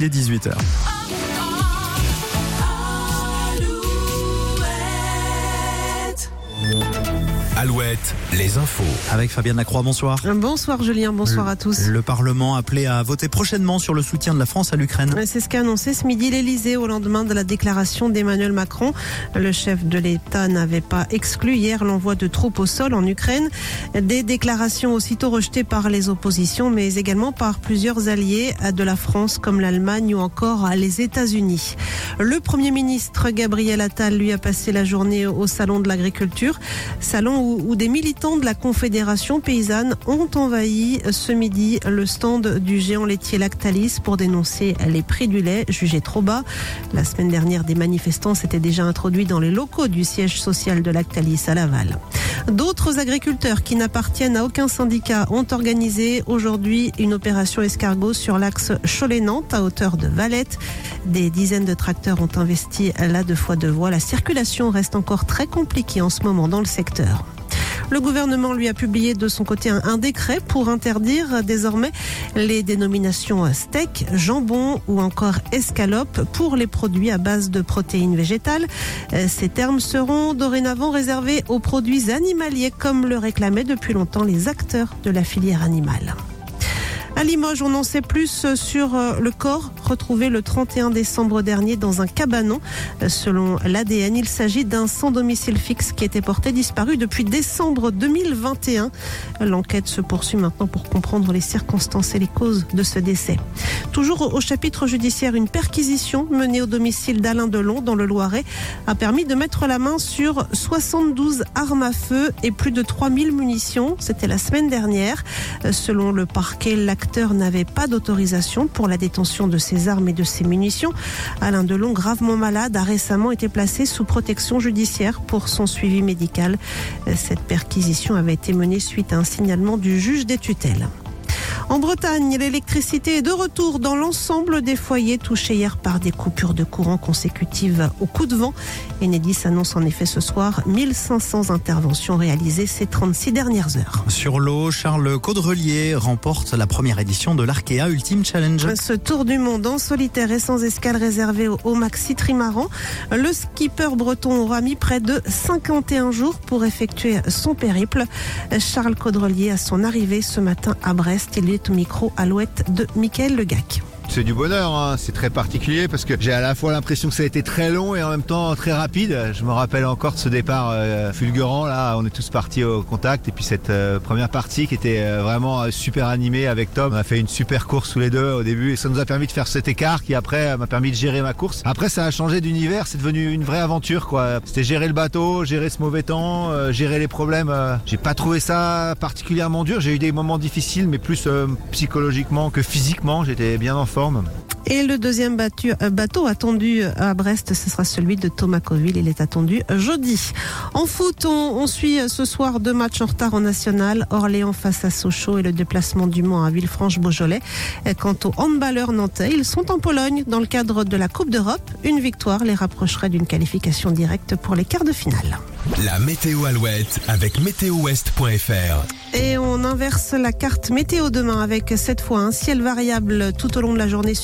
Il est 18h. Alouette, les infos. Avec Fabienne Lacroix, bonsoir. Bonsoir Julien, bonsoir à tous. Le Parlement appelé à voter prochainement sur le soutien de la France à l'Ukraine. C'est ce qu'a annoncé ce midi l'Elysée au lendemain de la déclaration d'Emmanuel Macron. Le chef de l'État n'avait pas exclu hier l'envoi de troupes au sol en Ukraine. Des déclarations aussitôt rejetées par les oppositions, mais également par plusieurs alliés de la France comme l'Allemagne ou encore les États-Unis. Le Premier ministre Gabriel Attal lui a passé la journée au Salon de l'Agriculture, salon où où, des militants de la Confédération paysanne ont envahi ce midi le stand du géant laitier Lactalis pour dénoncer les prix du lait jugés trop bas. La semaine dernière, des manifestants s'étaient déjà introduits dans les locaux du siège social de Lactalis à Laval. D'autres agriculteurs qui n'appartiennent à aucun syndicat ont organisé aujourd'hui une opération escargot sur l'axe Cholet-Nantes à hauteur de Valette. Des dizaines de tracteurs ont investi là deux fois deux voies. La circulation reste encore très compliquée en ce moment dans le secteur. Le gouvernement lui a publié de son côté un, décret pour interdire désormais les dénominations steak, jambon ou encore escalope pour les produits à base de protéines végétales. Euh, ces termes seront dorénavant réservés aux produits animaliers comme le réclamaient depuis longtemps les acteurs de la filière animale. À Limoges, on en sait plus sur euh, le corps retrouvé le 31 décembre dernier dans un cabanon. Euh, selon l'ADN, il s'agit d'un sans domicile fixe qui était porté disparu depuis décembre 2021. L'enquête se poursuit maintenant pour comprendre les circonstances et les causes de ce décès. Toujours au chapitre judiciaire, une perquisition menée au domicile d'Alain Delon dans le Loiret a permis de mettre la main sur 72 armes à feu et plus de 3000 munitions. C'était la semaine dernière. Euh, selon le parquet, n'avait pas d'autorisation pour la détention de ses armes et de ses munitions. Alain Delon, gravement malade, a récemment été placé sous protection judiciaire pour son suivi médical. Cette perquisition avait été menée suite à un signalement du juge des tutelles. En Bretagne, l'électricité est de retour dans l'ensemble des foyers touchés hier par des coupures de courant consécutives au coup de vent. Enedis annonce en effet ce soir 1500 interventions réalisées ces 36 dernières heures. Sur l'eau, Charles Caudrelier remporte la première édition de l'Arkea Ultimate Challenge. Ce tour du monde en solitaire et sans escale réservé au Maxi Trimaran, le skipper breton aura mis près de 51 jours pour effectuer son périple. Charles Caudrelier, à son arrivée ce matin à Brest, il est au micro Alouette de Mickaël Legac c'est du bonheur, hein. c'est très particulier parce que j'ai à la fois l'impression que ça a été très long et en même temps très rapide. Je me rappelle encore de ce départ euh, fulgurant là, on est tous partis au contact et puis cette euh, première partie qui était euh, vraiment super animée avec Tom. On a fait une super course tous les deux au début et ça nous a permis de faire cet écart qui après m'a permis de gérer ma course. Après ça a changé d'univers, c'est devenu une vraie aventure quoi. C'était gérer le bateau, gérer ce mauvais temps, gérer les problèmes. J'ai pas trouvé ça particulièrement dur, j'ai eu des moments difficiles mais plus psychologiquement que physiquement, j'étais bien en forme plateformes et le deuxième euh, bateau attendu à Brest, ce sera celui de Thomas Coville. Il est attendu jeudi. En foot, on, suit ce soir deux matchs en retard en national. Orléans face à Sochaux et le déplacement du Mans à Villefranche-Beaujolais. Quant aux handballeurs nantais, ils sont en Pologne dans le cadre de la Coupe d'Europe. Une victoire les rapprocherait d'une qualification directe pour les quarts de finale. La météo Alouette avec météowest.fr. Et on inverse la carte météo demain avec cette fois un ciel variable tout au long de la journée.